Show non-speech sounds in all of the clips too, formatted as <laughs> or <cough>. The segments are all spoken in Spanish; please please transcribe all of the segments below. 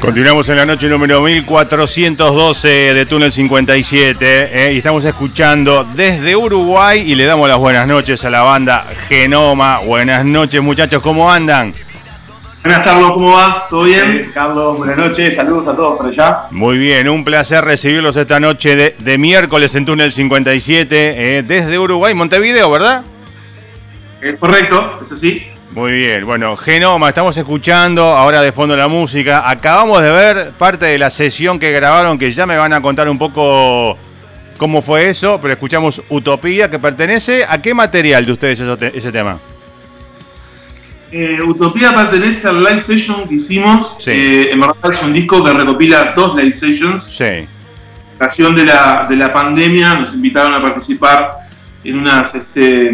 Continuamos en la noche número 1412 de Túnel 57 eh, y estamos escuchando desde Uruguay y le damos las buenas noches a la banda Genoma. Buenas noches muchachos, ¿cómo andan? Buenas Carlos, ¿cómo va? ¿Todo bien? Carlos, buenas noches, saludos a todos por allá. Muy bien, un placer recibirlos esta noche de, miércoles en Túnel 57 eh, desde Uruguay, Montevideo, ¿verdad? Es correcto, es así. Muy bien, bueno, Genoma, estamos escuchando ahora de fondo la música. Acabamos de ver parte de la sesión que grabaron, que ya me van a contar un poco cómo fue eso, pero escuchamos Utopía, que pertenece a qué material de ustedes ese, tema. Eh, Utopía pertenece al live session que hicimos. Eh, en verdad es un disco que recopila dos live sessions. Sí. Ocasión de la, de la pandemia nos invitaron a participar en unas este,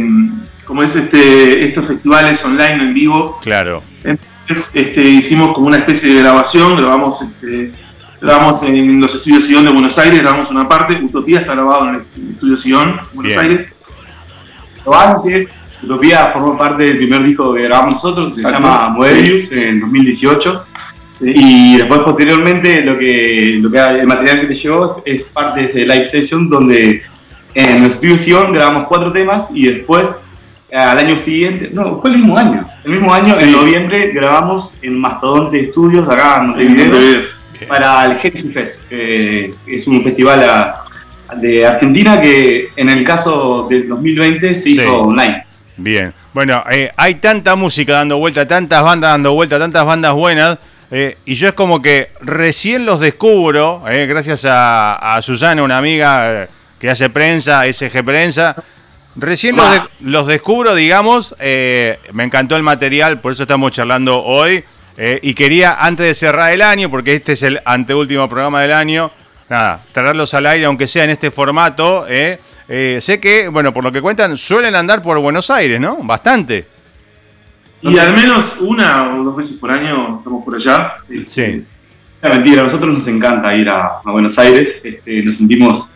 como es este, estos festivales online en vivo. Claro. Entonces este, hicimos como una especie de grabación, grabamos, este, grabamos en los estudios Sion de Buenos Aires, grabamos una parte, Utopía está grabado en el estudio Sion, Buenos Aires. Pero antes, Utopía formó parte del primer disco que grabamos nosotros, se llama Moebius, en 2018. Y después posteriormente lo que, lo que el material que te llegó es, parte de ese live session donde en el estudio Sion grabamos cuatro temas y después al año siguiente, no, fue el mismo año. El mismo año, en noviembre, grabamos en Mastodonte Estudios, acá en Montevideo, para el Genesis Fest, que es un festival de Argentina que en el caso del 2020 se hizo online. Bien, bueno, eh, hay tanta música dando vuelta, tantas bandas dando vuelta, tantas bandas buenas. Eh, y yo es como que recién los descubro, eh, gracias a, a, Susana, una amiga que hace prensa, SG Prensa, Recién los, descubro, digamos, eh, me encantó el material, por eso estamos charlando hoy. Eh, y quería, antes de cerrar el año, porque este es el anteúltimo programa del año, nada, traerlos al aire, aunque sea en este formato. Eh, sé que, bueno, por lo que cuentan, suelen andar por Buenos Aires, ¿no? Bastante. Y al menos una o dos veces por año estamos por allá. Sí. La mentira, a nosotros nos encanta ir a, Buenos Aires, este, nos sentimos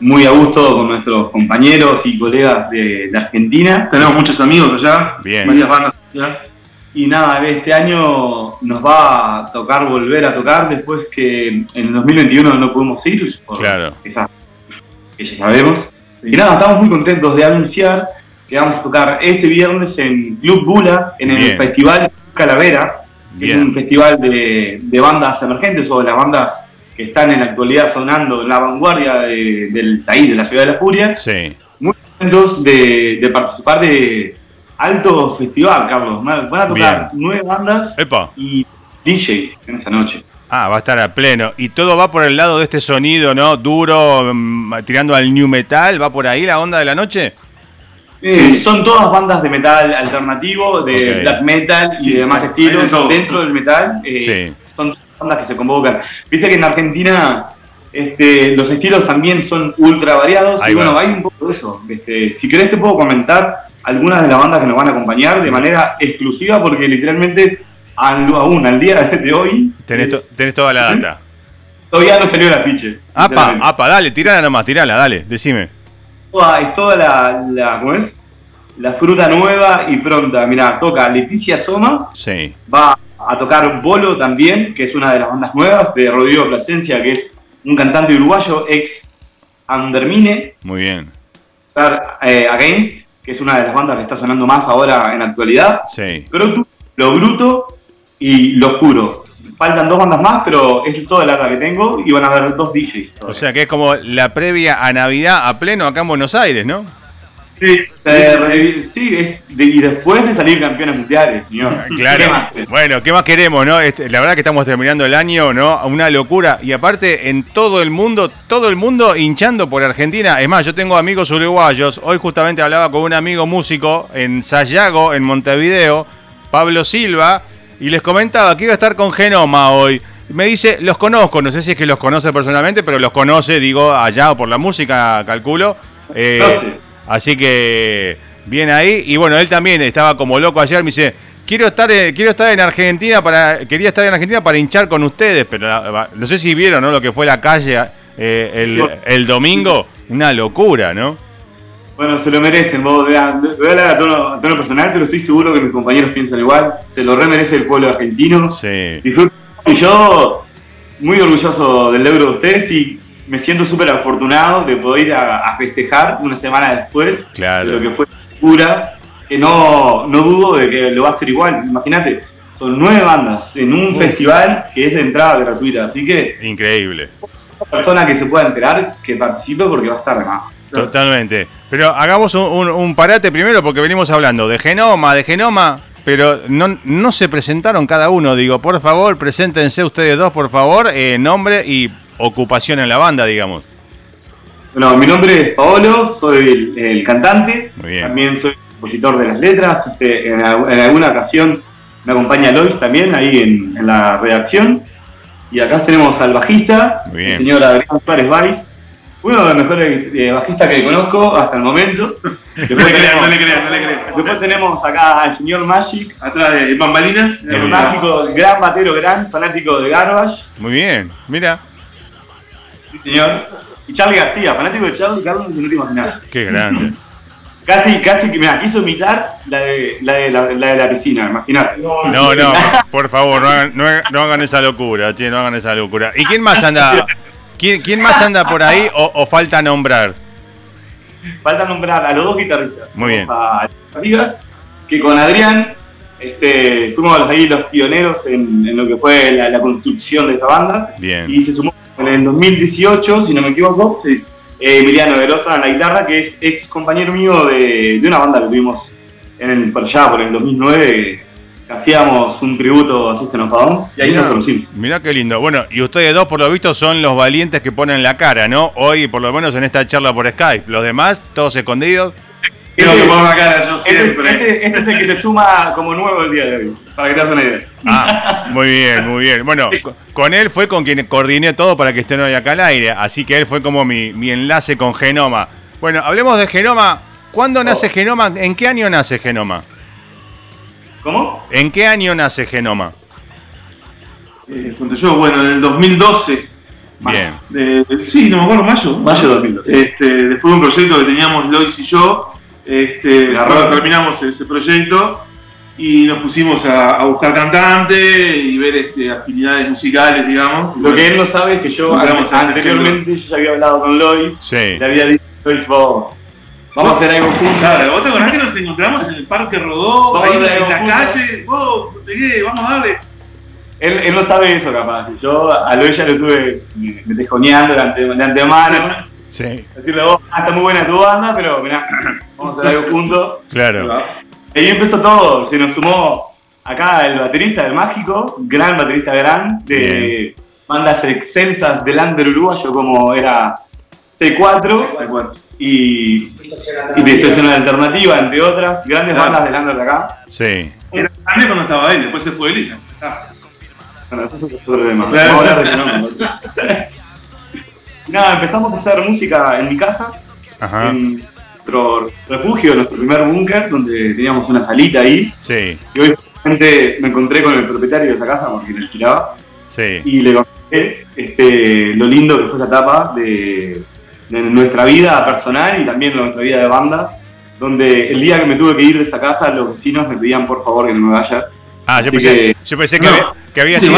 muy a gusto con nuestros compañeros y colegas de, Argentina. Tenemos muchos amigos allá, Bien. varias bandas Y nada, este año nos va a tocar volver a tocar después que en el 2021 no pudimos ir, por claro. que ya sabemos. Y nada, estamos muy contentos de anunciar que vamos a tocar este viernes en Club Bula, en el Festival Calavera, que es un festival de, de bandas emergentes o de las bandas que están en la actualidad sonando en la vanguardia del país, de la ciudad de La Furia. Sí. Muy contentos de, participar de alto festival, Carlos. Van a tocar nueve bandas y DJ en esa noche. Ah, va a estar a pleno. Y todo va por el lado de este sonido, ¿no? Duro, mm, tirando al new metal. ¿Va por ahí la onda de la noche? Sí, son todas bandas de metal alternativo, de black metal y demás estilos dentro del metal. Eh, sí. Bandas que se convocan. Viste que en Argentina este, los estilos también son ultra variados y bueno, hay un poco de eso. Este, si querés te puedo comentar algunas de las bandas que nos van a acompañar de manera exclusiva porque literalmente aún al día de hoy... Tenés, toda la data. Todavía no salió la piche. Apa, apa, dale, tirala nomás, tirala, dale, decime. toda, es toda la, la, ¿cómo es? La fruta nueva y pronta. Mira, toca Leticia Soma, Sí. va a tocar Bolo también, que es una de las bandas nuevas, de Rodrigo Plasencia, que es un cantante uruguayo, ex Andermine, Muy bien. estar eh, Against, que es una de las bandas que está sonando más ahora en la actualidad. Sí. Crotu, Lo Bruto y Lo Oscuro. Faltan dos bandas más, pero es toda la data que tengo y van a haber dos DJs. O todavía. sea que es como la previa a Navidad a pleno acá en Buenos Aires, ¿no? Sí, Se sí, es de- y después de salir campeones mundiales, señor. <laughs> Claro. ¿Qué más? Bueno, ¿qué más queremos, no? Este, la verdad que estamos terminando el año, ¿no? Una locura. Y aparte, en todo el mundo, todo el mundo hinchando por Argentina. Es más, yo tengo amigos uruguayos. Hoy justamente hablaba con un amigo músico en Sayago, en Montevideo, Pablo Silva, y les comentaba que iba a estar con Genoma hoy. Me dice, los conozco, no sé si es que los conoce personalmente, pero los conoce, digo, allá o por la música, calculo. Eh. Así que bien ahí. Y bueno, él también estaba como loco ayer. Me dice, quiero estar, en- quiero estar en Argentina para, quería estar en Argentina para hinchar con ustedes, pero la- no sé si vieron ¿no? lo que fue la calle eh, el, domingo. Una locura, ¿no? Bueno, se lo merecen. Vos, voy a hablar a tono, a tono personal, pero estoy seguro que mis compañeros piensan igual. Se lo remerece el pueblo argentino. Sí. Disfruto. Y yo, muy orgulloso del logro de ustedes y me siento súper afortunado de poder ir a, a festejar una semana después Claro. de lo que fue pura, que no, no dudo de que lo va a hacer igual. Imagínate, son nueve bandas en un Uf. festival que es de entrada gratuita, así que Increíble. persona que se pueda enterar que participe porque va a estar de más. Totalmente. Pero hagamos un, un- un parate primero porque venimos hablando de genoma, de genoma, pero no, no se presentaron cada uno. Digo, por favor, preséntense ustedes dos, por favor, eh, nombre y ocupación en la banda, digamos. Bueno, mi nombre es Paolo, soy el, el cantante, Muy bien. también soy compositor de las letras, este, en, al- en alguna ocasión me acompaña Lois también ahí en, en la redacción. Y acá tenemos al bajista, el señor Adrián Suárez Valls, uno de los mejores eh, bajistas que conozco hasta el momento. <laughs> Después, No le crean, no le crean, no le crean. después tenemos acá al señor Magic, Atrás de bambalinas. el mágico, gran batero, gran fanático de Garbage, Muy bien, mira, sí señor. Y Charlie García, fanático de Charlie Carlos, no te imaginas. qué grande. <laughs> Casi, casi que, mira, quiso imitar la de la, de la, la de la piscina, imagínate. No, no, <laughs> por favor, no hagan, no hagan- no hagan esa locura, che, no hagan esa locura. ¿Y quién más anda? ¿Quién, quién más anda por ahí o, o falta nombrar? Falta nombrar a los dos guitarristas. Muy bien. A Rivas, que con Adrián este, fuimos ahí los pioneros en, en lo que fue la, la construcción de esta banda. Bien. Y se sumó en el 2018, si no me equivoco, sí, eh, Emiliano Verosa en la guitarra, que es ex compañero mío de, de una banda que tuvimos en el, por allá, por el 2009, que hacíamos un tributo a System of a y ahí nos conocimos. Mirá qué lindo. Bueno, y ustedes dos, por lo visto, son los valientes que ponen la cara, ¿no? Hoy, por lo menos en esta charla por Skype. Los demás, todos escondidos. Quiero que ponga la cara yo Este, es- siempre. este- este es el que se suma como nuevo el día de hoy, para que te hagas una idea. Ah, muy bien, muy bien. Bueno, co- con él fue con quien coordiné todo para que estén hoy acá al aire. Así que él fue como mi, mi enlace con Genoma. Bueno, hablemos de Genoma. ¿Cuándo nace Oh. Genoma? ¿En qué año nace Genoma? ¿Cómo? ¿En qué año nace Genoma? Eh, cuando yo, bueno, en el 2012. Bien. de- sí, no me acuerdo, mayo. Mayo de 2012. Este, después de un proyecto que teníamos Lois y yo, este, cuando terminamos ese proyecto y nos pusimos a, a buscar cantante y ver este, afinidades musicales, digamos. Lo que él no sabe es que yo anteriormente yo ya había hablado con Lois, Sí. le había dicho Lois, vos, vamos a hacer algo juntos. Claro, vos te acordás que nos encontramos en el Parque Rodó, Vamos ahí en la, en calle, vos, no sé qué, vamos a darle. Él, él no sabe eso capaz. Yo a Lois ya lo estuve me, me tejoneando de, ante- de antemano. Sí, Decirle vos, ah, está muy buena tu banda, pero mirá, <clears throat> vamos a hacer algo juntos. claro. Ahí empezó todo, se nos sumó acá el baterista del Mágico, gran baterista gran, de bandas excelsas del under uruguayo como era C4 y, y Distorsión Alternativa, entre otras, grandes Claro. bandas del under de acá. Sí. Era grande cuando estaba él, después se fue él y ya. está. Bueno, eso es otro tema. Claro. <laughs> Nada, empezamos a hacer música en mi casa, Ajá. en nuestro refugio, nuestro primer búnker, donde teníamos una salita ahí. Sí, Y hoy justamente me encontré con el propietario de esa casa porque la alquilaba sí. y le conté este, lo lindo que fue esa etapa de, de nuestra vida personal y también de nuestra vida de banda, donde el día que me tuve que ir de esa casa, los vecinos me pedían por favor que no me vaya. Ah, yo Así pensé, que- yo pensé que, No, había, que había sido.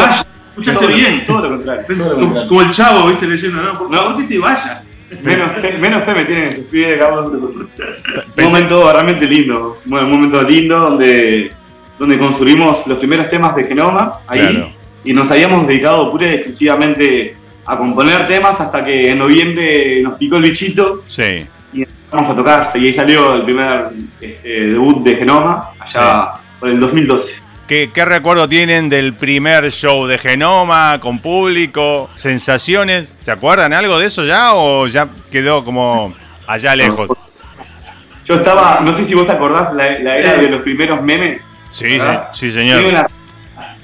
Escuchaste Todo- bien. Todo lo contrario. todo lo Como, contrario. como el chavo, viste, leyendo, ¿no? Por No. favor, que te vayas. Menos, fe- menos fe me tienen esos pibes de. Un momento realmente lindo. Bueno, un momento lindo donde, donde construimos los primeros temas de Genoma ahí. Claro. Y nos habíamos dedicado pura y exclusivamente a componer temas hasta que en noviembre nos picó el bichito Sí. y empezamos a tocar. Y ahí salió el primer este, debut de Genoma, allá por el 2012. ¿Qué, ¿Qué recuerdo tienen del primer show de Genoma con público? ¿Sensaciones? ¿Se acuerdan algo de eso ya o ya quedó como allá lejos? Yo estaba, no sé si vos te acordás, la, la era de los primeros memes. Sí, sí, sí, señor. una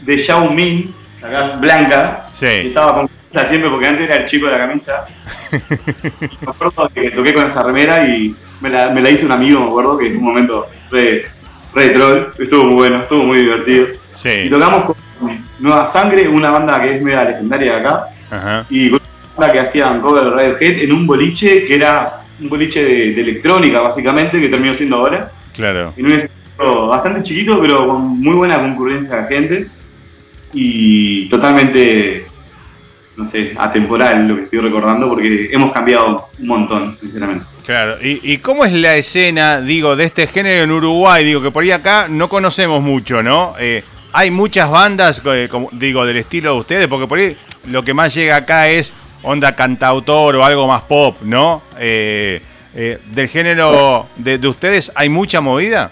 de Xiao Min, acá blanca, Sí. y estaba con camisa siempre porque antes era el chico de la camisa. <laughs> Me acuerdo que toqué con esa remera y me la, me la hizo un amigo, me acuerdo, que en un momento re, re de troll, estuvo muy bueno, estuvo muy divertido. Y Sí. tocamos con Nueva Sangre, una banda que es media legendaria de acá, Ajá. y con una banda que hacían cover de Radiohead en un boliche que era un boliche de, de electrónica, básicamente, que terminó siendo ahora Claro. en un escenario bastante chiquito, pero con muy buena concurrencia de gente y totalmente, no sé, atemporal lo que estoy recordando porque hemos cambiado un montón, sinceramente. Claro. ¿Y, y cómo es la escena, digo, de este género en Uruguay? Digo, que por ahí acá no conocemos mucho, ¿no? Eh, hay muchas bandas, eh, como, digo, del estilo de ustedes, porque por ahí lo que más llega acá es onda cantautor o algo más pop, ¿no? Eh, eh, del género de, de ustedes, ¿hay mucha movida?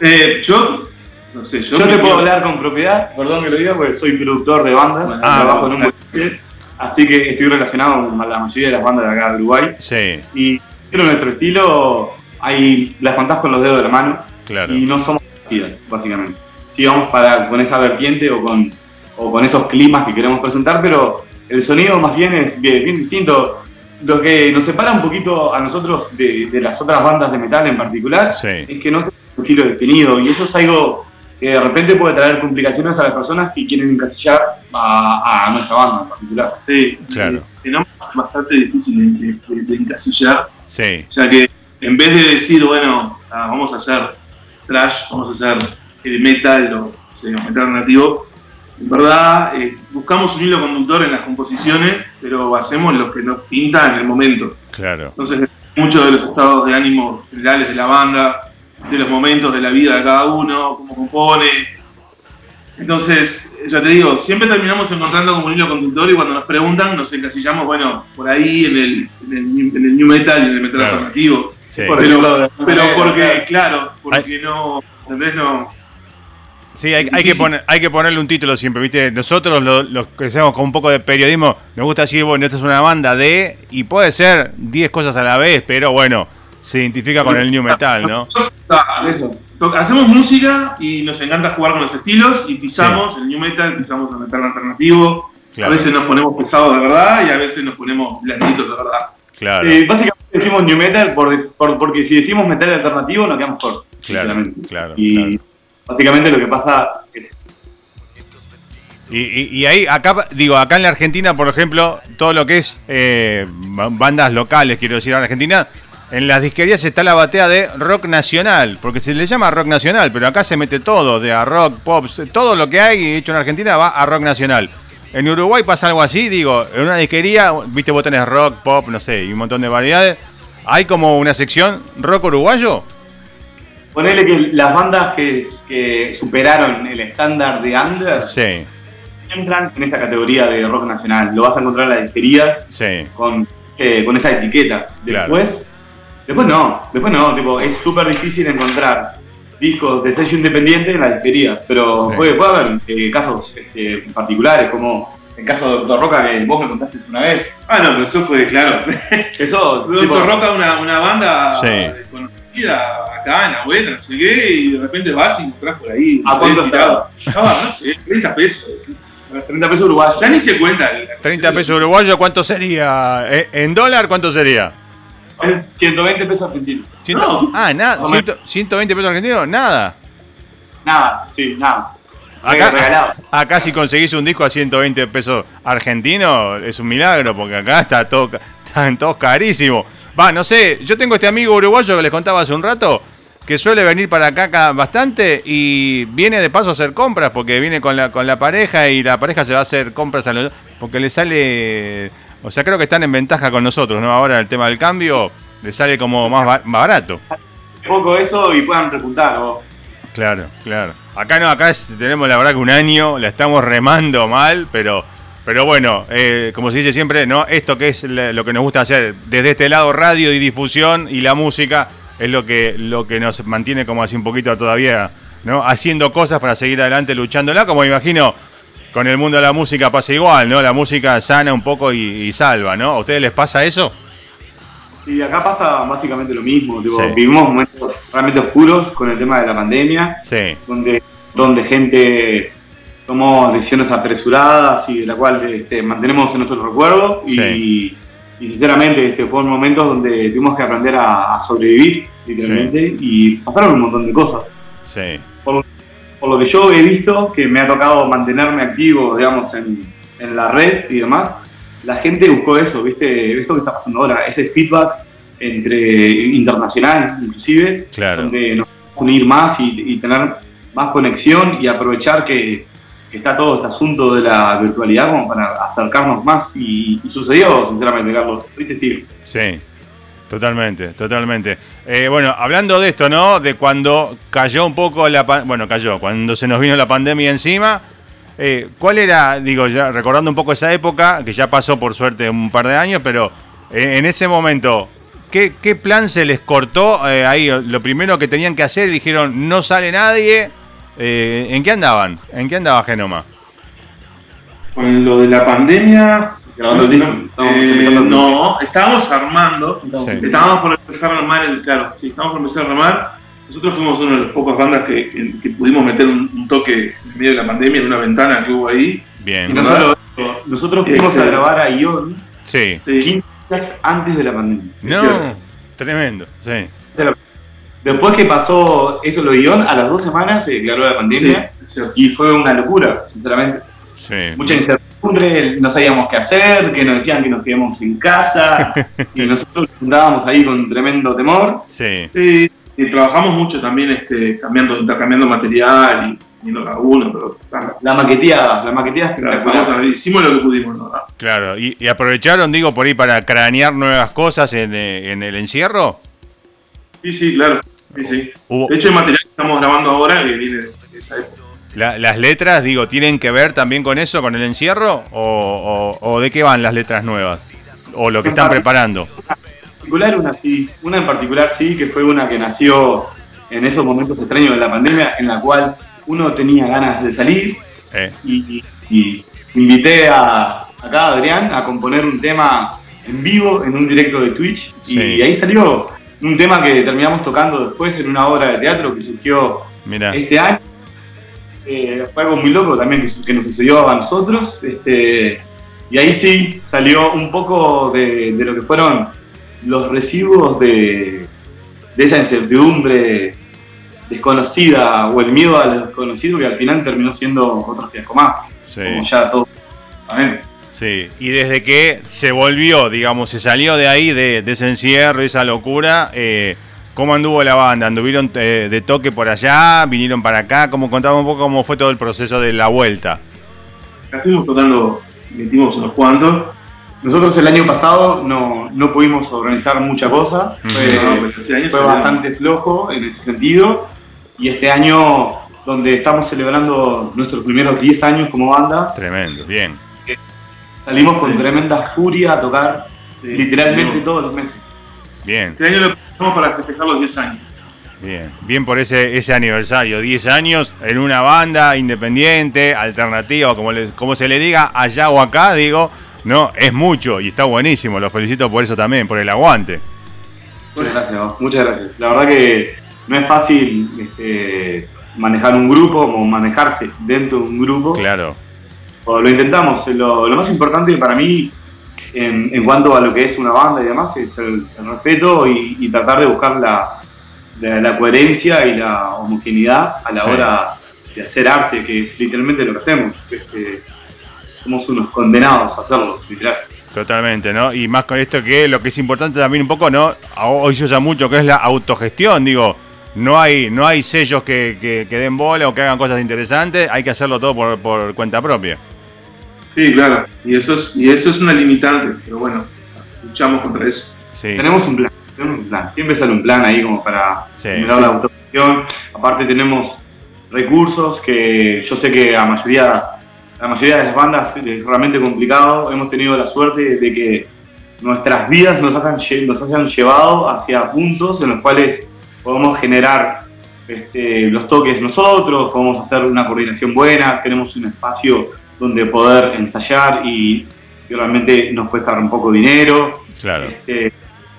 Eh, yo, no sé, yo. Yo, te puedo hablar con propiedad, perdón que lo diga, porque soy productor de bandas, Ah, trabajo en un así que estoy relacionado con la mayoría de las bandas de acá de Uruguay. Sí, Y pero nuestro estilo, hay, las contás con los dedos de la mano. claro. y no somos parecidas, básicamente. Sí, vamos para, con esa vertiente o con, o con esos climas que queremos presentar, pero el sonido más bien es bien, bien distinto. Lo que nos separa un poquito a nosotros de, de las otras bandas de metal en particular Sí. es que no tenemos un estilo definido y eso es algo que de repente puede traer complicaciones a las personas que quieren encasillar a, a nuestra banda en particular. Sí, Claro. eh, tenemos bastante difícil de, de- de encasillar, Sí, ya que en vez de decir, bueno, ah, vamos a hacer trash, vamos a hacer heavy metal o sé, metal alternativo, en verdad eh, buscamos un hilo conductor en las composiciones, pero hacemos lo que nos pinta en el momento. claro. Entonces, muchos de los estados de ánimo generales de la banda, de los momentos de la vida de cada uno, cómo compone. Entonces, ya te digo, siempre terminamos encontrando como un hilo conductor y cuando nos preguntan nos encasillamos, bueno, por ahí en el, en el, new- en el new metal y en el metal Claro. alternativo. Sí. Por Pero, ejemplo, de- pero porque, claro. porque no, ¿entendés? No, Sí, hay, hay que poner, hay que ponerle un título siempre, ¿viste? Nosotros, lo- los que hacemos con un poco de periodismo, nos gusta decir, bueno, esta es una banda de. Y puede ser 10 cosas a la vez, pero bueno, se identifica con el new metal, ¿no? Nosotros, hacemos música y nos encanta jugar con los estilos y pisamos el new metal, pisamos el metal alternativo. Claro. A veces nos ponemos pesados de verdad y a veces nos ponemos blanditos de verdad. Claro, Eh, básicamente decimos new metal por, des- por- porque si decimos metal alternativo nos quedamos cortos. Claro, claro, Y claro. básicamente lo que pasa es Y, y- y ahí, acá, digo, acá en la Argentina, por ejemplo, todo lo que es eh, ba- bandas locales, quiero decir, en Argentina, en las disquerías está la batea de rock nacional, porque se le llama rock nacional, pero acá se mete todo, de a rock, pop, todo lo que hay hecho en Argentina va a rock nacional. En Uruguay pasa algo así, digo, en una disquería, viste, vos tenés rock, pop, no sé, y un montón de variedades. Hay como una sección rock uruguayo. Ponele que las bandas que, que superaron el estándar de under Sí, entran en esa categoría de rock nacional. Lo vas a encontrar en las disquerías sí, con, eh, con esa etiqueta. Claro. Después, no, después no, tipo, es súper difícil encontrar discos de sello independiente en las disquerías, pero Sí. puede, puede haber eh, casos este, particulares, como el caso de Doctor Roca que vos me contaste una vez. Ah, no, pero eso fue claro. <laughs> Eso, tipo, Doctor Roca, una, una banda Sí. desconocida, bacana, buena, no sé qué, y de repente vas y encontrás por ahí. ¿A cuánto. Estaba, no sé, 30 pesos. a los 30 pesos uruguayos. Ya ni se cuenta. el- 30 pesos uruguayos, ¿cuánto sería? Eh, ¿En dólar cuánto sería? <laughs> 120 pesos argentinos. No. ah, nada, No me- 120 pesos argentinos, nada. Nada, sí, nada. Acá, si conseguís un disco a 120 pesos argentinos es un milagro, porque acá está todo, están todos carísimos. Va, no sé, yo tengo este amigo uruguayo que les contaba hace un rato, que suele venir para acá bastante y viene de paso a hacer compras, porque viene con la, con la pareja y la pareja se va a hacer compras a los, porque le sale, o sea, creo que están en ventaja con nosotros, ¿no? Ahora el tema del cambio le sale como más, barato. Poco eso y puedan repuntar, ¿no? Claro, claro. Acá no, acá tenemos la verdad que un año, la estamos remando mal, pero, pero bueno, eh, como se dice siempre, no, esto que es lo que nos gusta hacer desde este lado, radio y difusión y la música, es lo que, lo que nos mantiene como así un poquito todavía, ¿no? Haciendo cosas para seguir adelante luchándola, como me imagino con el mundo de la música pasa igual, ¿no? La música sana un poco y, y salva, ¿no? ¿A ustedes les pasa eso? Y acá pasa básicamente lo mismo. Vivimos momentos realmente oscuros con el tema de la pandemia, donde, donde gente tomó decisiones apresuradas y de la cual este, mantenemos en nuestro recuerdo. Y, sinceramente este, fueron momentos donde tuvimos que aprender a, sobrevivir, literalmente, y pasaron un montón de cosas. Por, por, lo que yo he visto, que me ha tocado mantenerme activo, digamos, en, en la red y demás, la gente buscó eso, ¿viste? Esto que está pasando ahora, ese feedback entre internacional, inclusive, donde nos unir más y, tener más conexión y aprovechar que, está todo este asunto de la virtualidad como para acercarnos más. Y, sucedió, sinceramente, Carlos. ¿Viste, testigo. Sí. Totalmente, totalmente. Eh, bueno, hablando de esto, ¿no? De cuando cayó un poco la... Bueno, cayó, cuando se nos vino la pandemia encima, eh, ¿Cuál era, digo, ya recordando un poco esa época, que ya pasó por suerte un par de años, pero eh, en ese momento, ¿qué, plan se les cortó eh, ahí? Lo primero que tenían que hacer, dijeron, no sale nadie. ¿En qué andaban? ¿En qué andaba Genoma? Con lo de la pandemia, no, estábamos armando, estábamos por empezar a armar el, claro, sí, estábamos por empezar a armar nosotros fuimos una de las pocas bandas que, pudimos meter un, toque en medio de la pandemia en una ventana que hubo ahí. Bien. nosotros fuimos a este, grabar a Ion sí. 15 días antes de la pandemia. No, tremendo, sí. Después que pasó eso lo Ion, a las dos semanas se declaró la pandemia y fue una locura, sinceramente. Sí. Mucha incertidumbre, no sabíamos qué hacer, que nos decían que nos quedamos en casa <laughs> y nosotros andábamos ahí con tremendo temor. Sí. Sí y trabajamos mucho también este, cambiando, intercambiando material y no la uno, pero la maqueteada, la maqueteada hicimos lo que pudimos, ¿no? Claro, ¿Y, aprovecharon, digo, por ahí para cranear nuevas cosas en, eh, en el encierro. Sí, sí, claro. Sí, sí. De hecho, el material que estamos grabando ahora que viene de esa época. ¿Las letras, digo, tienen que ver también con eso, con el encierro? ¿O, o, de qué van las letras nuevas? ¿O lo que están preparando? particular, una sí, una en particular sí, que fue una que nació en esos momentos extraños de la pandemia, en la cual uno tenía ganas de salir eh. y, invité a, acá a Adrián a componer un tema en vivo en un directo de Twitch y, ahí salió un tema que terminamos tocando después en una obra de teatro que surgió este año. Eh, fue algo muy loco también que, nos sucedió a nosotros. Este, y ahí sí salió un poco de, de lo que fueron los residuos de, esa incertidumbre desconocida o el miedo al desconocido que al final terminó siendo otro fiasco más. Como ya todo. Sí, y desde que se volvió, digamos, se salió de ahí, de, ese encierro, esa locura, eh, ¿cómo anduvo la banda? ¿Anduvieron eh, de toque por allá? ¿Vinieron para acá? ¿Cómo contaba un poco cómo fue todo el proceso de la vuelta? estuvimos tocando, metimos unos cuantos, nosotros el año pasado no, no pudimos organizar mucha cosa, fue, este fue bastante flojo en ese sentido. Y este año, donde estamos celebrando nuestros primeros 10 años como banda. Tremendo, bien. Salimos con tremenda furia a tocar literalmente todos los meses. Bien. Este año lo empezamos para festejar los 10 años. Bien, bien por ese, ese aniversario, 10 años en una banda independiente, alternativa, como, como se le diga allá o acá, digo, no, es mucho y está buenísimo. Los felicito por eso también, por el aguante. Muchas gracias, muchas gracias. La verdad que no es fácil este, manejar un grupo o manejarse dentro de un grupo. Claro. O lo intentamos. Lo, más importante para mí en, cuanto a lo que es una banda y demás es el, respeto y, tratar de buscar la, la, coherencia y la homogeneidad a la hora de hacer arte, que es literalmente lo que hacemos. Este, somos unos condenados a hacerlo, literal. Totalmente, ¿no? Y más con esto que lo que es importante también un poco, ¿no? Hoy se usa mucho que es la autogestión, digo, no hay, no hay sellos que, que, den bola o que hagan cosas interesantes, hay que hacerlo todo por, por cuenta propia. Sí, claro, y eso es, y eso es una limitante, pero bueno, luchamos contra eso. Tenemos un plan, tenemos un plan, siempre sale un plan ahí como para sí. la autogestión, aparte tenemos recursos que yo sé que a mayoría la mayoría de las bandas es realmente complicado. Hemos tenido la suerte de que nuestras vidas nos hayan, nos hayan llevado hacia puntos en los cuales podemos generar este, los toques nosotros, podemos hacer una coordinación buena, tenemos un espacio donde poder ensayar y, realmente nos cuesta un poco de dinero. Claro. Este,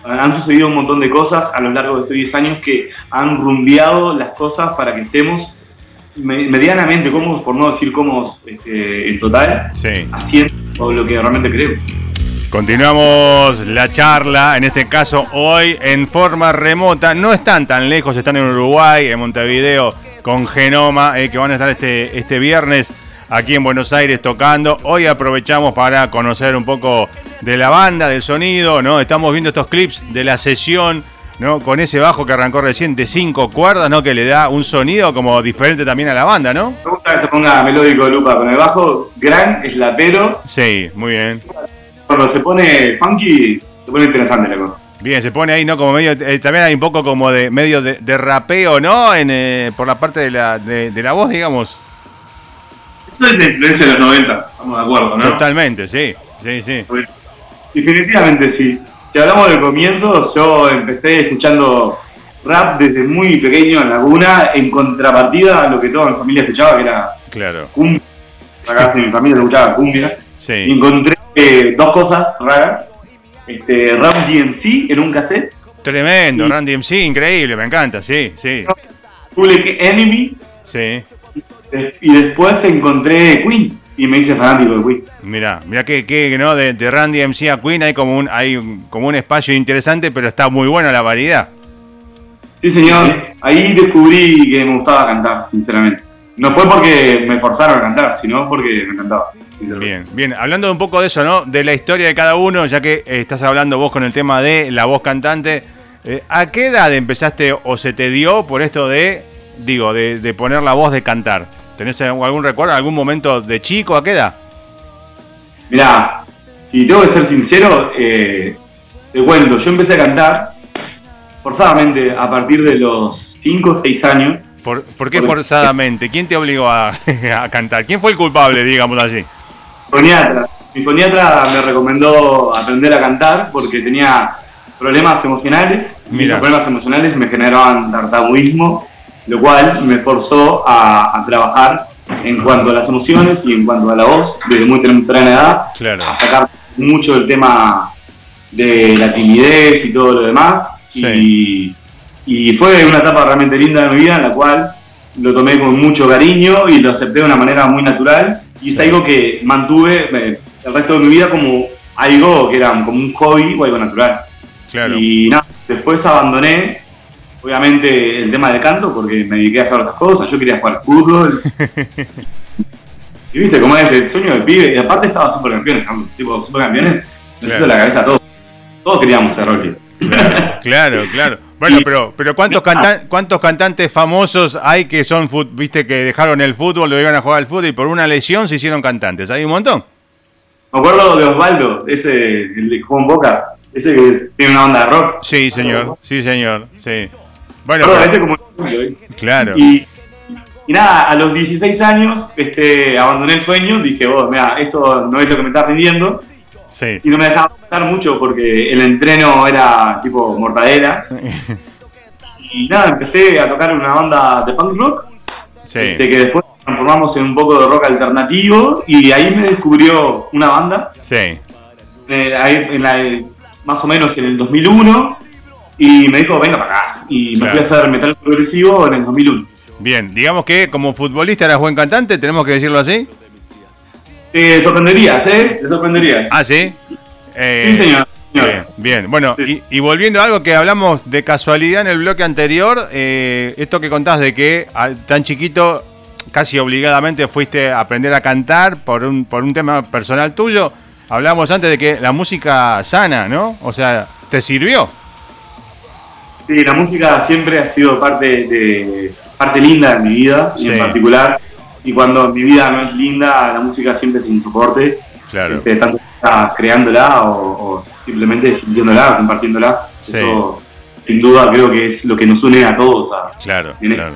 han sucedido un montón de cosas a lo largo de estos 10 años que han rumbeado las cosas para que estemos medianamente cómodos, por no decir cómodos este, en total, haciendo lo que realmente creo. Continuamos la charla, en este caso hoy en forma remota. No están tan lejos, están en Uruguay, en Montevideo, con Genoma, eh, que van a estar este, este viernes aquí en Buenos Aires tocando. Hoy aprovechamos para conocer un poco de la banda, del sonido, ¿no? Estamos viendo estos clips de la sesión ¿no? Con ese bajo que arrancó recién de cinco cuerdas, ¿no? Que le da un sonido como diferente también a la banda, ¿no? Me gusta que se ponga melódico Lupa con el bajo gran, eslapero. Sí, muy bien. Cuando se pone funky, se pone interesante la cosa. Bien, se pone ahí, ¿no? Como medio, eh, también hay un poco como de medio de, rapeo, ¿no? En, eh, por la parte de la, de, la voz, digamos. Eso es de influencia de los 90, estamos de acuerdo, ¿no? Totalmente, sí, sí, sí. Definitivamente sí si hablamos de comienzos, yo empecé escuchando rap desde muy pequeño en Laguna, en contrapartida a lo que toda mi familia escuchaba, que era claro. cumbia. Acá mi familia escuchaba cumbia. Y encontré eh, dos cosas raras. Este, Rap DMC en un cassette. Tremendo, y, Run DMC, increíble, me encanta, sí, sí. Public Enemy. Sí. Y después encontré Queen y me hice fanático de Queen. Mira, mira que, que ¿no? De, Randy MC a Queen hay como un hay como un espacio interesante, pero está muy buena la variedad. Sí, señor. Ahí descubrí que me gustaba cantar, sinceramente. No fue porque me forzaron a cantar, sino porque me encantaba. Bien, bien. Hablando un poco de eso, ¿no? De la historia de cada uno, ya que eh, estás hablando vos con el tema de la voz cantante. Eh, ¿A qué edad empezaste o se te dio por esto de, digo, de, de poner la voz de cantar? ¿Tenés algún recuerdo, algún momento de chico? ¿A qué edad? Mirá, si tengo que ser sincero, eh, te cuento, yo empecé a cantar forzadamente a partir de los 5 o 6 años. ¿Por, qué forzadamente? ¿Quién te obligó <laughs> a, cantar? ¿Quién fue el culpable, digamos así? Foniatra. Mi foniatra me recomendó aprender a cantar porque tenía problemas emocionales. Mira. Mis problemas emocionales me generaban tartamuismo lo cual me forzó a, trabajar en cuanto a las emociones y en cuanto a la voz desde muy temprana edad, a sacar mucho del tema de la timidez y todo lo demás. Y, fue una etapa realmente linda de mi vida en la cual lo tomé con mucho cariño y lo acepté de una manera muy natural. Y es algo que mantuve eh, el resto de mi vida como algo que era como un hobby o algo natural. Y nada, después abandoné obviamente el tema del canto porque me dediqué a hacer otras cosas, yo quería jugar fútbol. <laughs> y viste cómo es el sueño del pibe, y aparte estaba super campeones, tipo super campeones, nos hizo la cabeza a todos. Todos queríamos ser rocky. Claro, claro, Bueno, <laughs> pero, pero ¿cuántos, ¿cuántos cantantes famosos hay que son, viste, que dejaron el fútbol, lo iban a jugar al fútbol y por una lesión se hicieron cantantes? ¿Hay un montón? Me acuerdo de Osvaldo, ese, el de Juan Boca, ese que tiene una banda de rock. Sí, señor, sí, señor, sí. Bueno, como Claro. Y, nada, a los 16 años este, abandoné el sueño, dije, vos, mira, esto no es lo que me está rindiendo. Sí. Y no me dejaba estar mucho porque el entreno era tipo mortadera. <laughs> y nada, empecé a tocar una banda de punk rock. Sí. Este, que después transformamos en un poco de rock alternativo y ahí me descubrió una banda. Sí. Eh, ahí, en la, más o menos en el 2001 y me dijo, venga para acá. Y me fui a hacer metal progresivo en el 2001. Bien, digamos que como futbolista eras buen cantante, tenemos que decirlo así. Te sorprenderías, ¿eh? Te sorprendería. Ah, sí. Eh, sí, señor. Bien, bien, bueno, y, volviendo a algo que hablamos de casualidad en el bloque anterior, eh, esto que contás de que tan chiquito, casi obligadamente fuiste a aprender a cantar por un, por un tema personal tuyo, hablábamos antes de que la música sana, ¿no? O sea, ¿te sirvió? Sí, la música siempre ha sido parte de parte linda de mi vida, y en particular. Y cuando mi vida no es linda, la música siempre es un soporte. Claro. Este, tanto creándola o, simplemente sintiéndola, compartiéndola. Eso, sin duda, creo que es lo que nos une a todos. claro, claro.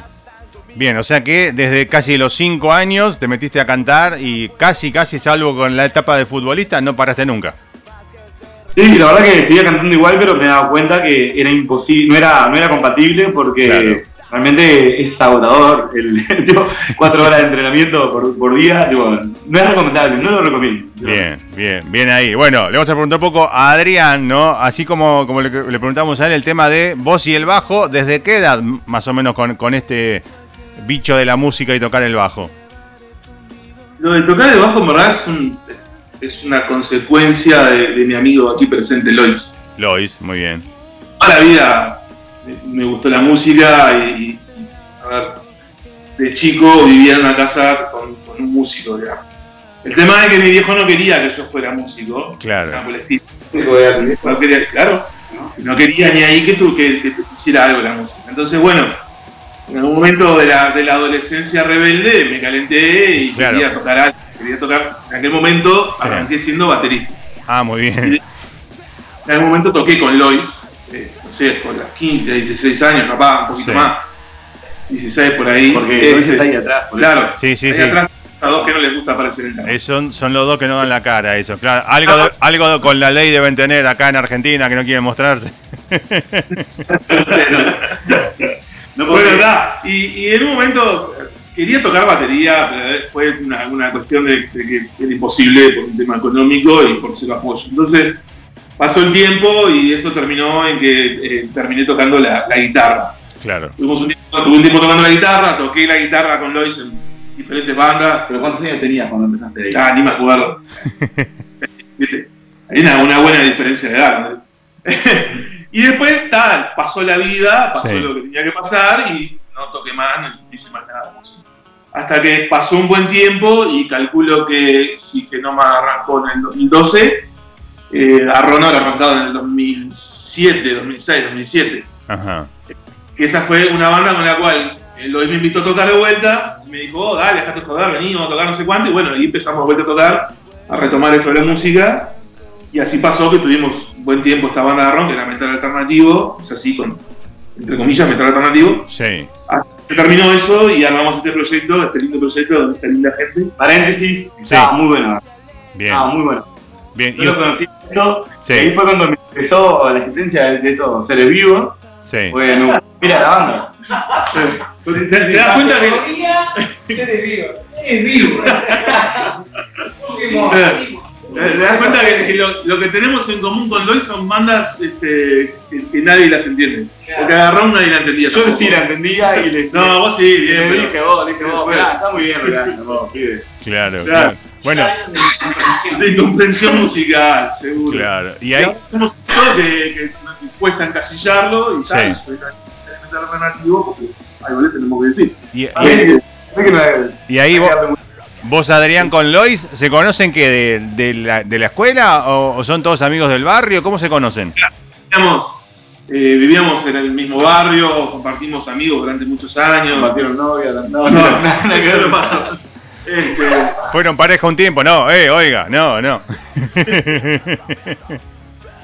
Bien, o sea que desde casi los cinco años te metiste a cantar y casi, casi, salvo con la etapa de futbolista, no paraste nunca. Sí, la verdad que seguía cantando igual, pero me daba cuenta que era imposible, no era, no era compatible porque realmente es agotador. El, <laughs> cuatro horas de entrenamiento por, día, no es recomendable, no lo recomiendo. Bien, bien, bien ahí. Bueno, le vamos a preguntar un poco a Adrián, ¿no? Así como, como le, preguntamos a él el tema de voz y el bajo, ¿desde qué edad más o menos con, con este bicho de la música y tocar el bajo? Lo de tocar el bajo, en verdad, es, una consecuencia de, mi amigo aquí presente, Lois. Lois, muy bien. Toda la vida me gustó la música y, a ver, de chico vivía en una casa con, un músico, El tema es que mi viejo no quería que yo fuera músico. Claro. No quería, claro. No quería ni ahí que tú que, hiciera algo la música. Entonces, bueno, en algún momento de la, de la adolescencia rebelde me calenté y quería tocar algo. Quería tocar. En aquel momento arranqué siendo baterista. Ah, muy bien. en algún momento toqué con Lois, eh, no sé, por las 15, 16 años, capaz, un poquito más. 16 por ahí. Porque Lois está ahí atrás. Claro, sí, sí, sí. atrás a dos que no les gusta aparecer en la son, son los dos que no dan la cara, eso. Claro, algo, algo con la ley deben tener acá en Argentina que no quieren mostrarse. No bueno, verdad. Y, en un momento quería tocar batería, pero fue una, cuestión de, que era imposible por un tema económico y por ser apoyo. Entonces pasó el tiempo y eso terminó en que eh, terminé tocando la, guitarra. Claro. Tuvimos un tiempo, tuve un tiempo tocando la guitarra, toqué la guitarra con Lois en diferentes bandas. ¿Pero cuántos años tenías cuando empezaste ahí? Ah, ni me acuerdo. <laughs> Hay una, una buena diferencia de edad. <laughs> Y después, tal, pasó la vida, pasó lo que tenía que pasar y no toqué más, no hice más nada de música. Hasta que pasó un buen tiempo y calculo que sí que no me arrancó en el 2012, eh, Arrono era arrancado en el 2007, 2006, 2007. Ajá. Que esa fue una banda con la cual Lois me invitó a tocar de vuelta, me dijo, oh, dale, dejate joder, vení, vamos a tocar no sé cuánto, y bueno, ahí empezamos a vuelta a tocar, a retomar esto de la música, y así pasó que tuvimos un buen tiempo esta banda de rock, que era metal alternativo, es así con, entre comillas, metal alternativo. Sí. Ah, se terminó eso y armamos este proyecto, este lindo proyecto donde está linda gente. Paréntesis, estaba muy bueno. Bien. Estaba muy bueno. Bien. Yo lo conocí esto, sí. y ahí fue cuando me empezó la existencia de, estos seres vivos. Sí. Bueno, mira la banda. ¿Te, te das cuenta que... Seres vivos. Seres vivos. ¿Te das cuenta que, lo, que tenemos en común con Lois son bandas este, que, nadie las entiende? Porque agarró una y la entendía. Yo sí la entendía y le. No, vos sí, bien. Le dije vos, le dije vos. está muy bien, vos, <laughs> pide. Claro, claro. Bueno. De incomprensión musical, seguro. Claro. Y ahí. Hacemos esto que, que cuesta encasillarlo y tal. Soy alternativo porque algo le tenemos que decir. Y, y ahí vos. ¿Vos, Adrián, con Lois, se conocen que de, la, de, la, escuela o, son todos amigos del barrio? ¿Cómo se conocen? Vivíamos, eh, vivíamos en el mismo barrio, compartimos amigos durante muchos años. Compartieron novia, no, no, no, nada que lo pasó. Este, Fueron pareja un tiempo, no, eh, oiga, no, no.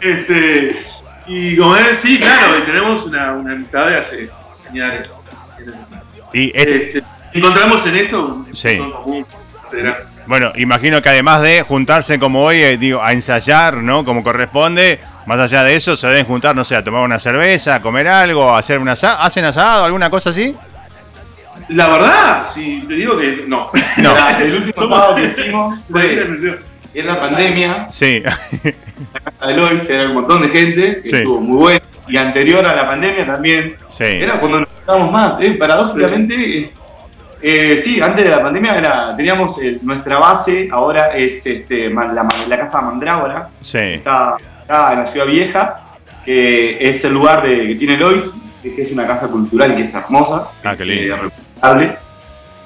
este, y como es, sí, claro, y tenemos una, una amistad de hace años. Y este, este, encontramos en esto sí. Bueno, imagino que además de juntarse como hoy, eh, digo, a ensayar, ¿no? Como corresponde, más allá de eso, se deben juntar, no sé, a tomar una cerveza, a comer algo, a hacer un asado, ¿hacen asado, alguna cosa así? La verdad, sí, te digo que no. No. <laughs> el último asado que hicimos fue en la pandemia. Sí. La de Lois era un montón de gente, que estuvo muy bueno. Y anterior a la pandemia también. Sí. Era cuando nos juntábamos más, ¿eh? Paradójicamente es eh, sí, antes de la pandemia era, teníamos nuestra base, ahora es este, la, casa Mandrágora. Sí. Está, en la ciudad vieja, que es el lugar de, que tiene Lois, que es una casa cultural que es hermosa. Ah, qué lindo.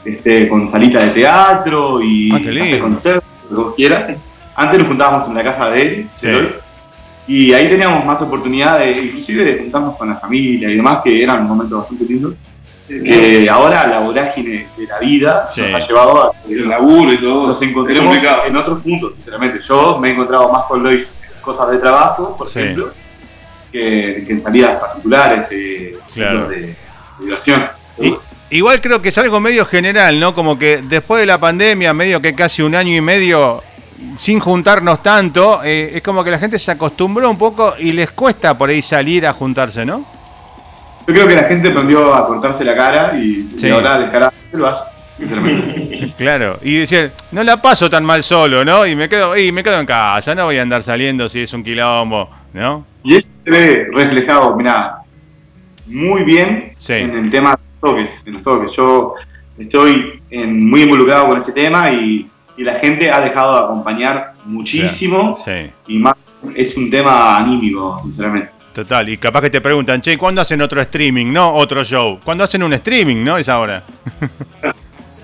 este, con salita de teatro y ah, conciertos, lo que vos quieras. antes nos juntábamos en la casa de él, Sí. de Lois, y ahí teníamos más oportunidades, inclusive de juntarnos con la familia y demás, que eran momentos bastante lindos. Que ahora la vorágine de la vida Sí. nos ha llevado a El laburo y todo. nos encontremos en otros puntos, sinceramente. Yo me he encontrado más con Lois cosas de trabajo, por Sí. ejemplo, que, que en salidas particulares, eh, Claro. de, de diversión. Y- igual creo que es algo medio general, ¿no? Como que después de la pandemia, medio que casi un año y medio sin juntarnos tanto, eh, es como que la gente se acostumbró un poco y les cuesta por ahí salir a juntarse, ¿no? Yo creo que la gente aprendió a cortarse la cara y, Sí. y ahora descaradamente lo hace. <laughs> Claro, y decir, no la paso tan mal solo, ¿no? Y me quedo, y me quedo en casa, no voy a andar saliendo si es un quilombo, ¿no? y eso se ve reflejado, mira, muy bien Sí. en el tema de los toques. En los toques. Yo estoy en- muy involucrado con ese tema y, y la gente ha dejado de acompañar muchísimo Sí, y más es un tema anímico, sinceramente. Total. Y capaz que te preguntan, che, ¿cuándo hacen otro streaming? No, otro show. ¿Cuándo hacen un streaming? ¿No? Es ahora. <laughs>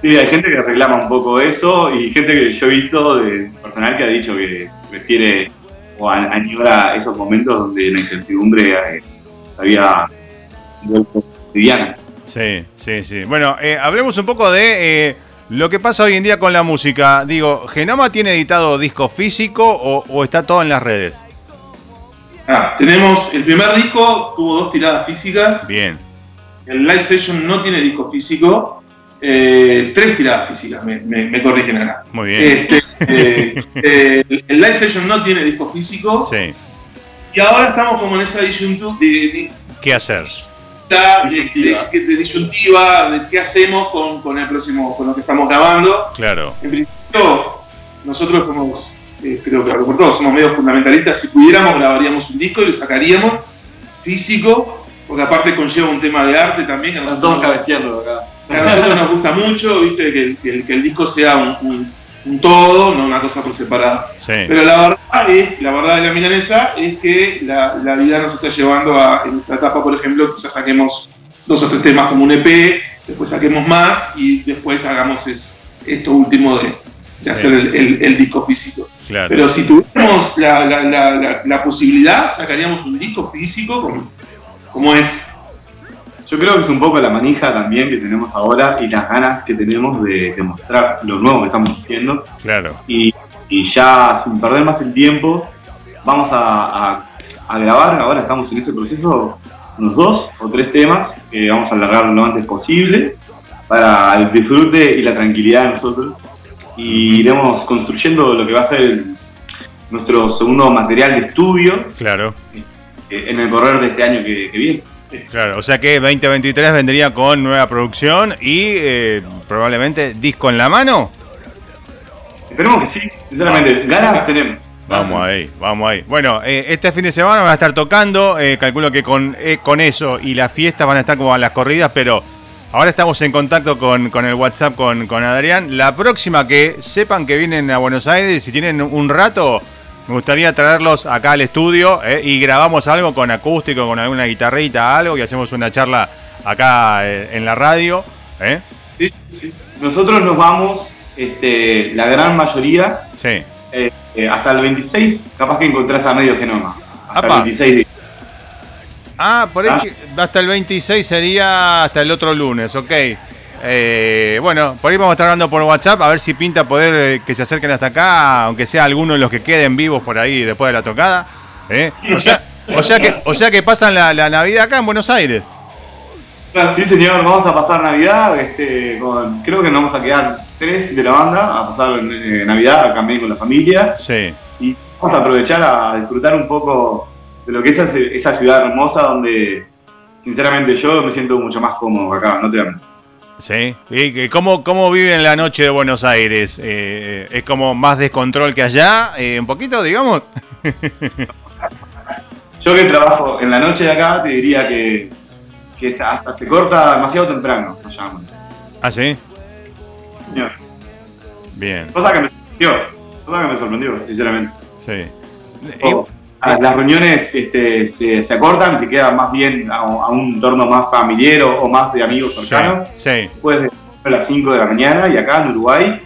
Sí, hay gente que reclama un poco eso y gente que yo he visto de personal que ha dicho que prefiere o añora esos momentos donde la incertidumbre eh, había vuelto cotidiana. Sí, sí, sí. Bueno, eh, hablemos un poco de eh, lo que pasa hoy en día con la música. Digo, ¿Genoma tiene editado disco físico o, o está todo en las redes? Ah, tenemos el primer disco, tuvo dos tiradas físicas. Bien, El Live Session no tiene disco físico. eh, tres tiradas físicas, me, me- me corrigen acá. muy bien. Este, <laughs> eh, eh, el Live Session no tiene disco físico. Sí, Y ahora estamos como en esa disyuntiva de, de- ¿qué hacer? de- Disyuntiva. de- disyuntiva de qué hacemos con, con el próximo, con lo que estamos grabando. Claro, En principio, nosotros somos, eh, creo que por todos, somos medios fundamentalistas. Si pudiéramos, grabaríamos un disco y lo sacaríamos físico, porque aparte conlleva un tema de arte también. Que Están todos cabeceando acá. a nosotros nos gusta mucho, ¿viste? Que, el- que el, que el disco sea un, un- un todo, no una cosa por separada. sí, Pero la verdad es, la verdad de la milanesa es que la, la vida nos está llevando a, en esta etapa, por ejemplo, quizás saquemos dos o tres temas como un EP, después saquemos más y después hagamos es- esto último de, de Sí. hacer el, el- el disco físico. Claro. Pero si tuviéramos la, la- la- la- la posibilidad, sacaríamos un disco físico como, como es. Yo creo que es un poco la manija también que tenemos ahora y las ganas que tenemos de, de mostrar lo nuevo que estamos haciendo. Claro, Y, y ya sin perder más el tiempo, vamos a, a- a grabar. Ahora estamos en ese proceso, unos dos o tres temas que vamos a alargar lo antes posible para el disfrute y la tranquilidad de nosotros. Y iremos construyendo lo que va a ser el- nuestro segundo material de estudio claro, eh, en el correr de este año que, que viene. claro. O sea que 2023 vendría con nueva producción y eh, probablemente disco en la mano. Esperemos que sí, sinceramente. Ganas tenemos. Vamos ahí, vamos ahí. Bueno, eh, este fin de semana van a estar tocando, eh, calculo que con, con eso y las fiestas van a estar como a las corridas, pero ahora estamos en contacto con, con el WhatsApp con, con Adrián. La próxima que sepan que vienen a Buenos Aires, si tienen un rato, me gustaría traerlos acá al estudio eh, y grabamos algo con acústico, con alguna guitarrita, algo, y hacemos una charla acá eh, en la radio. ¿eh? Sí, sí, sí. Nosotros nos vamos, este, la gran mayoría, Sí, eh, eh, hasta el 26, capaz que encontrás a medio genoma. Hasta el 26 de Ah, por ahí Ah. que- hasta el 26 sería hasta el otro lunes, ok. Eh, bueno, por ahí vamos a estar hablando por WhatsApp a ver si pinta poder eh, que se acerquen hasta acá, aunque sea alguno de los que queden vivos por ahí después de la tocada. ¿eh? O, sea, o, sea que, o sea que pasan la, la Navidad acá en Buenos Aires. Sí, señor, vamos a pasar Navidad. Este, con, creo que nos vamos a quedar tres de la banda a pasar eh, Navidad también con la familia. Sí, Y vamos a aprovechar a disfrutar un poco de lo que es esa, esa ciudad hermosa donde, sinceramente, yo me siento mucho más cómodo acá, no te amo. sí. ¿Y cómo, cómo viven la noche de Buenos Aires? Eh, ¿Es como más descontrol que allá? Eh, ¿Un poquito, digamos? <laughs> Yo que trabajo en la noche de acá, te diría que, que hasta se corta demasiado temprano, allá. Ah, sí. Señor. Bien, Cosa que me sorprendió, cosa que me sorprendió, sinceramente. sí. O, a- las reuniones este, se, se acortan, se queda más bien a, a un entorno más familiar o, o más de amigos cercanos. sí. Después de las 5 de la mañana y acá en Uruguay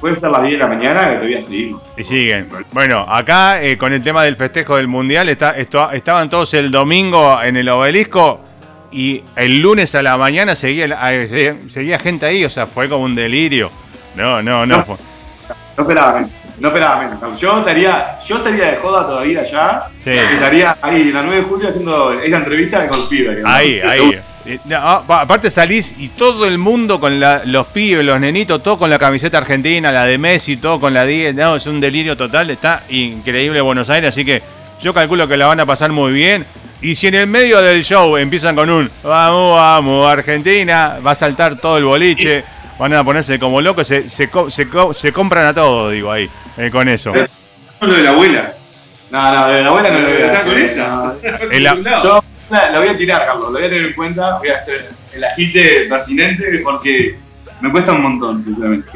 puede ser las 10 de la mañana que todavía seguimos. Y siguen. Bueno, acá eh, con el tema del festejo del Mundial, está, esto- estaban todos el domingo en el obelisco y el lunes a la mañana seguía, eh, seguía- seguía gente ahí, o sea, fue como un delirio. No, no, no. No. fue- No esperaba menos. No esperaba menos. Yo estaría, yo estaría de joda todavía allá. Sí. Estaría ahí la 9 de julio haciendo esa entrevista con los pibes. Ahí, ahí. Eh, no, ah, pa- aparte salís y todo el mundo con la- los pibes, los nenitos, todo con la camiseta argentina, la de Messi, todo con la 10. No, es un delirio total. Está increíble Buenos Aires, así que yo calculo que la van a pasar muy bien. Y si en el medio del show empiezan con un vamos, vamos, Argentina, va a saltar todo el boliche, van a ponerse como locos, se, se, co- se, co- se compran a todo, digo ahí, eh, con eso. Lo de la abuela. No, no, de la abuela no lo voy a ¿Está hacer. con esa? <laughs> La- Yo la, la voy a tirar, Carlos, lo voy a tener en cuenta, voy a hacer el agite pertinente porque me cuesta un montón, sinceramente.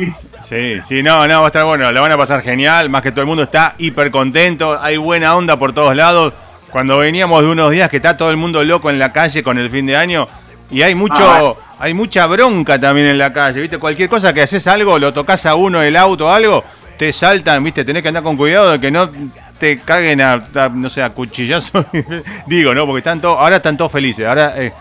Sí, sí, no, no, va a estar bueno, la van a pasar genial, más que todo el mundo está hiper contento, hay buena onda por todos lados. Cuando veníamos de unos días que está todo el mundo loco en la calle con el fin de año y hay mucho, Ah, hay mucha bronca también en la calle, ¿viste? Cualquier cosa que haces algo, lo tocas a uno el auto o algo, te saltan, ¿viste? Tenés que andar con cuidado de que no te caguen a, a, no sé, a cuchillazos. <laughs> Digo, ¿no? Porque están todos, ahora están todos felices, ahora eh,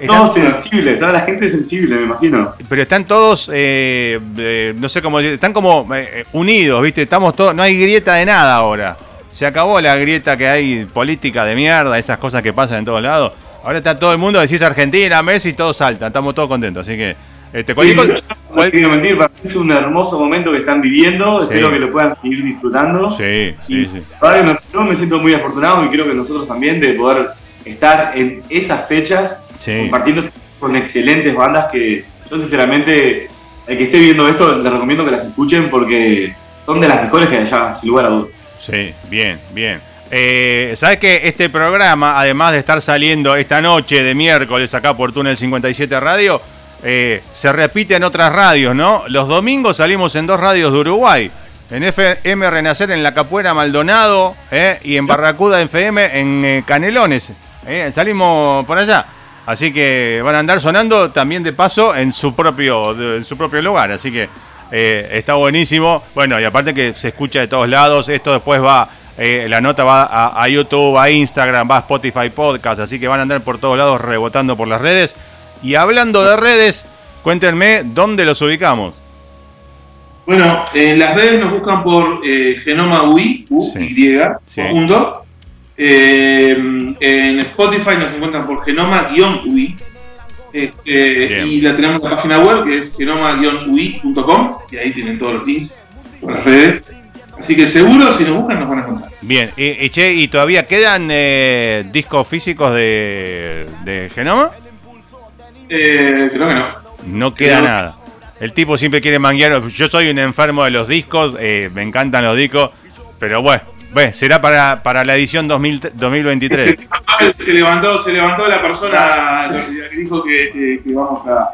están- Todo sensible, toda la gente sensible, me imagino. pero están todos, eh, eh, no sé cómo decir, están como eh, unidos, ¿viste? Estamos todos, no hay grieta de nada ahora. Se acabó la grieta que hay política de mierda, esas cosas que pasan en todos lados. Ahora está todo el mundo, decís Argentina, Messi, todos saltan, estamos todos contentos. Así que, este, Sí, no quiero mentir, para mí es un hermoso momento que están viviendo, Sí. espero que lo puedan seguir disfrutando. Sí, sí, sí. me- yo me siento muy afortunado y creo que nosotros también de poder estar en esas fechas Sí. compartiendo con excelentes bandas que yo sinceramente, el que esté viendo esto, les recomiendo que las escuchen porque son de las mejores que hay allá, sin lugar a dudas. Sí, bien, bien. Eh, ¿Sabes que este programa, además de estar saliendo esta noche de miércoles acá por Túnel 57 Radio, eh, se repite en otras radios, ¿no? Los domingos salimos en dos radios de Uruguay. En FM Renacer en La Capuera Maldonado eh, y en Barracuda FM en eh, Canelones. salimos por allá. Así que van a andar sonando también de paso en su propio, en su propio lugar. Así que está buenísimo. Bueno, y aparte que se escucha de todos lados. Esto después va, eh, la nota va a, a YouTube, a Instagram, va a Spotify Podcast. Así que van a andar por todos lados rebotando por las redes. Y hablando de redes, cuéntenme dónde los ubicamos. Bueno, en las redes nos buscan por eh, Genoma UI, U, Sí. Y, Sí. Eh, en Spotify nos encuentran por Genoma-UI. Este, y la tenemos en la página web que es genoma-ui.com y ahí tienen todos los links por las redes. Así que seguro si nos buscan nos van a encontrar. Bien, y, y che, ¿y todavía quedan eh, discos físicos de, de Genoma? Eh, creo que no. No queda Creo- nada. El tipo siempre quiere manguear. Yo soy un enfermo de los discos, eh, me encantan los discos, pero bueno, bueno será para, para la edición 2000 2023. Se, se levantó, se levantó la persona que dijo que, vamos a,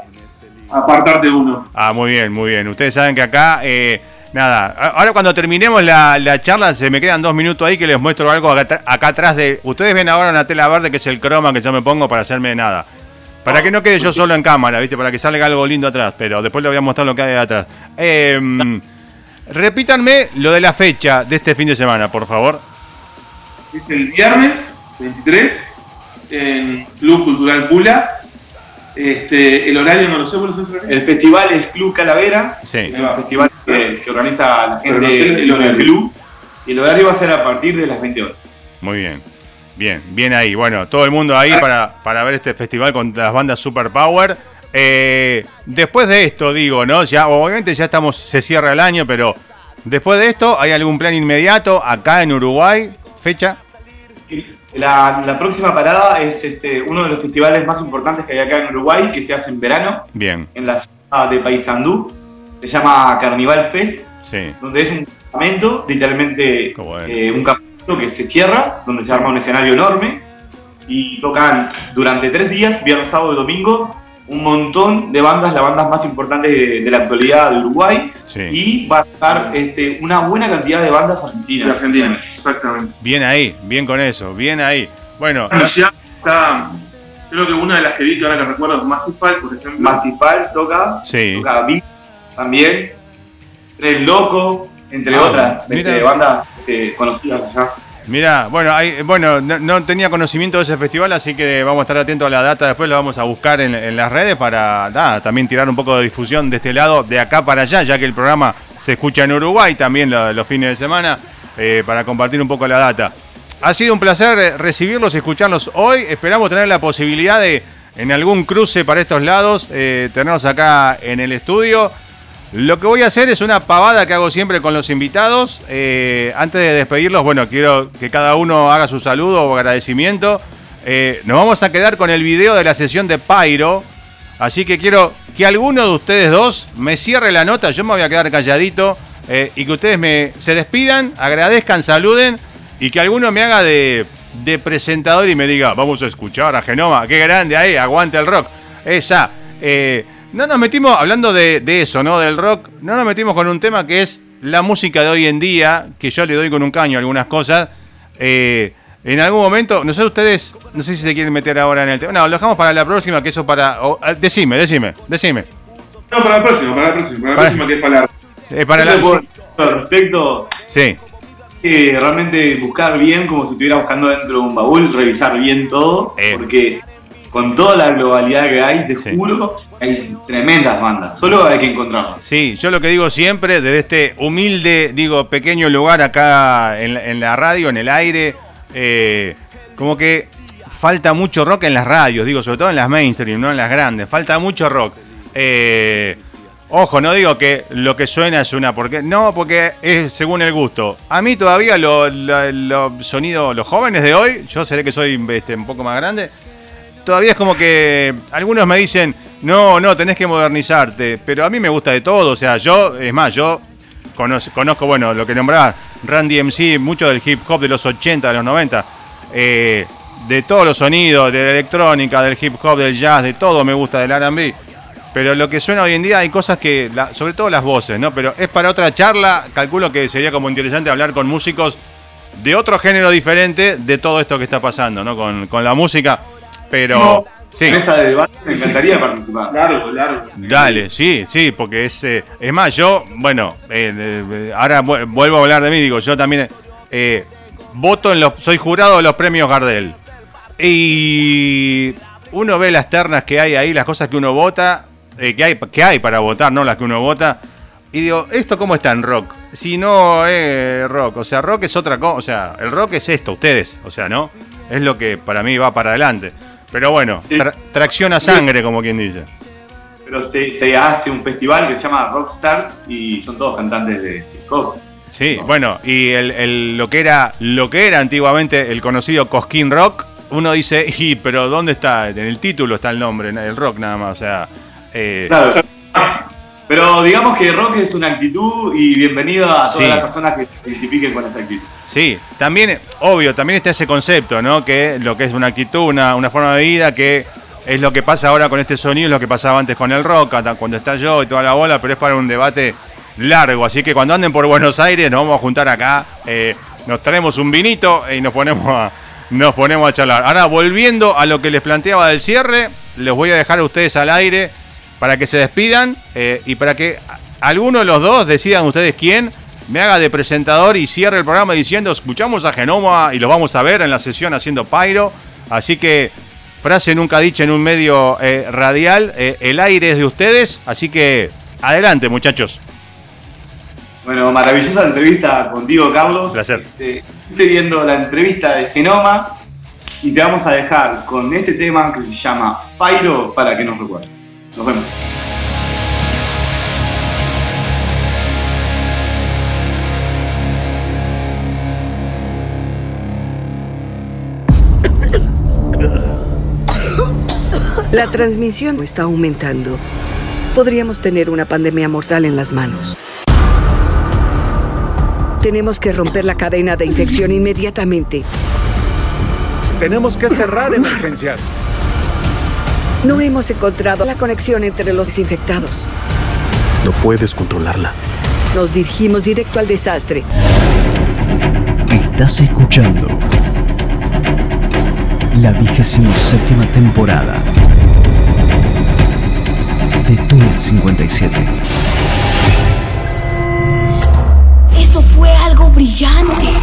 a apartarte uno. Ah, muy bien, muy bien. Ustedes saben que acá, eh, nada, ahora cuando terminemos la, la charla, se me quedan dos minutos ahí que les muestro algo acá, atr- acá atrás de... Ustedes ven ahora una tela verde que es el croma que yo me pongo para hacerme nada. Para que no quede yo solo en cámara, ¿viste? Para que salga algo lindo atrás, pero después les voy a mostrar lo que hay atrás. Eh, repítanme lo de la fecha de este fin de semana, por favor. Es el viernes 23 en Club Cultural Pula. Este, el horario no lo sé, ¿cuál es el horario? El festival es Club Calavera, Sí. es un festival que, que organiza la gente no sé el horario. club y el horario va a ser a partir de las 20 horas. Muy bien. Bien, bien ahí. Bueno, todo el mundo ahí para, para ver este festival con las bandas Super Power. Eh, después de esto, digo, ¿no? Ya, obviamente ya estamos, se cierra el año, pero después de esto, ¿hay algún plan inmediato acá en Uruguay? ¿Fecha? La, la próxima parada es este, uno de los festivales más importantes que hay acá en Uruguay, que se hace en verano, Bien, en la ciudad de Paysandú. Se llama Carnival Fest, sí. donde es un campamento, literalmente bueno. eh, un campamento que se cierra, donde se arma un escenario enorme y tocan durante tres días, viernes, sábado y domingo, un montón de bandas, las bandas más importantes de, de la actualidad de Uruguay, Sí. y va a estar este, una buena cantidad de bandas argentinas. De Argentina, exactamente. Bien ahí, bien con eso, bien ahí. Bueno, Bueno, ya está. Creo que una de las que vi que ahora que recuerdo es Mastifal, por ejemplo. Mastifal toca, sí. toca Vic también. Tres Loco, entre Ah, otras mira. este, bandas este, conocidas allá. Mira, bueno, hay- bueno no, tenía conocimiento de ese festival, así que vamos a estar atentos a la data. Después lo vamos a buscar en, las redes para también tirar un poco de difusión de este lado, de acá para allá, ya que el programa se escucha en Uruguay también lo- los fines de semana, eh, para compartir un poco la data. Ha sido un placer eh, recibirlos y escucharlos hoy. Esperamos tener la posibilidad de, en algún cruce para estos lados, eh, tenerlos acá en el estudio. Lo que voy a hacer es una pavada que hago siempre con los invitados. Eh, antes de despedirlos, bueno, quiero que cada uno haga su saludo o agradecimiento. Eh, nos vamos a quedar con el video de la sesión de Pyro. Así que quiero que alguno de ustedes dos me cierre la nota. Yo me voy a quedar calladito. eh, y que ustedes me, se despidan, agradezcan, saluden. Y que alguno me haga de presentador y me diga, vamos a escuchar a Genoma. Qué grande ahí, aguante el rock. Esa. Eh, no nos metimos, hablando de, de eso, ¿no? Del rock, no nos metimos con un tema que es la música de hoy en día, que yo le doy con un caño a algunas cosas. Eh, en algún momento, no sé ustedes, no sé si se quieren meter ahora en el tema. No, lo dejamos para la próxima, que eso para... o, eh, decime, decime, decime. No, para la próxima, para la próxima, para la próxima que es para la. Eh, para la, Al respecto, sí, que realmente buscar bien, como si estuviera buscando dentro de un baúl, revisar bien todo, Eh. porque con toda la globalidad que hay, te Sí. juro, hay tremendas bandas. Solo hay que encontrarlas. Sí, yo lo que digo siempre, desde este humilde, digo, pequeño lugar acá en, la- radio, en el aire, eh, como que falta mucho rock en las radios, digo, sobre todo en las mainstream, no en las grandes, falta mucho rock. Eh, ojo, no digo que lo que suena es una porque no, porque es según el gusto. A mí todavía los lo, lo sonidos, los jóvenes de hoy, yo seré que soy este, un poco más grande, todavía es como que algunos me dicen, no, no, tenés que modernizarte, pero a mí me gusta de todo, o sea, yo, es más, yo conozco, bueno, lo que nombraba Randy MC, mucho del hip hop de los 80, de los 90, eh, de todos los sonidos, de la electrónica, del hip hop, del jazz, de todo me gusta del R&B. Pero lo que suena hoy en día hay cosas que, la- sobre todo las voces, ¿no? Pero es para otra charla, calculo que sería como interesante hablar con músicos de otro género diferente de todo esto que está pasando, ¿no? Con la música. Pero, sí, En esa de debate me encantaría participar. Largo, largo. dale, sí, sí, porque es... eh, es más, yo, bueno, eh, eh, ahora vu- vuelvo a hablar de mí, digo, yo también eh, voto en los... Soy jurado de los premios Gardel. Y uno ve las ternas que hay ahí, las cosas que uno vota, eh, que, hay, que hay para votar, no las que uno vota. Y digo, ¿esto cómo está en rock? Si no es rock, o sea, rock es otra cosa, o sea, el rock es esto, ustedes, o sea, ¿no? Es lo que para mí va para adelante. Pero bueno, tra- tracción a sangre, como quien dice. Pero se, se hace un festival que se llama Rockstars y son todos cantantes de hip hop. Sí, No. bueno, y el, el- lo que era lo que era antiguamente el conocido Cosquín Rock, uno dice, y pero ¿dónde está? En el título está el nombre, el rock nada más, o sea, eh, Claro. Pero digamos que rock es una actitud y bienvenido a todas Sí. las personas que se identifiquen con esta actitud. Sí, también, obvio, también está ese concepto, ¿no? Que lo que es una actitud, una, una forma de vida, que es lo que pasa ahora con este sonido, es lo que pasaba antes con el rock, cuando está yo y toda la bola, pero es para un debate largo. Así que cuando anden por Buenos Aires, nos vamos a juntar acá, eh, nos traemos un vinito y nos ponemos a, nos ponemos a charlar. Ahora, volviendo a lo que les planteaba del cierre, les voy a dejar a ustedes al aire para que se despidan eh, y para que alguno de los dos decidan ustedes quién me haga de presentador y cierre el programa diciendo escuchamos a Genoma y lo vamos a ver en la sesión haciendo Pyro. Así que frase nunca dicha en un medio eh, radial, eh, el aire es de ustedes, así que adelante muchachos. Bueno, maravillosa entrevista contigo, Carlos. Placer. Este, estoy viendo la entrevista de Genoma y te vamos a dejar con este tema que se llama Pyro para que nos recuerdes. Nos vemos. La transmisión está aumentando. Podríamos tener una pandemia mortal en las manos. Tenemos que romper la cadena de infección inmediatamente. Tenemos que cerrar emergencias. No hemos encontrado la conexión entre los infectados. No puedes controlarla. Nos dirigimos directo al desastre. Estás escuchando la vigésima séptima temporada de Túnel 57. brillante.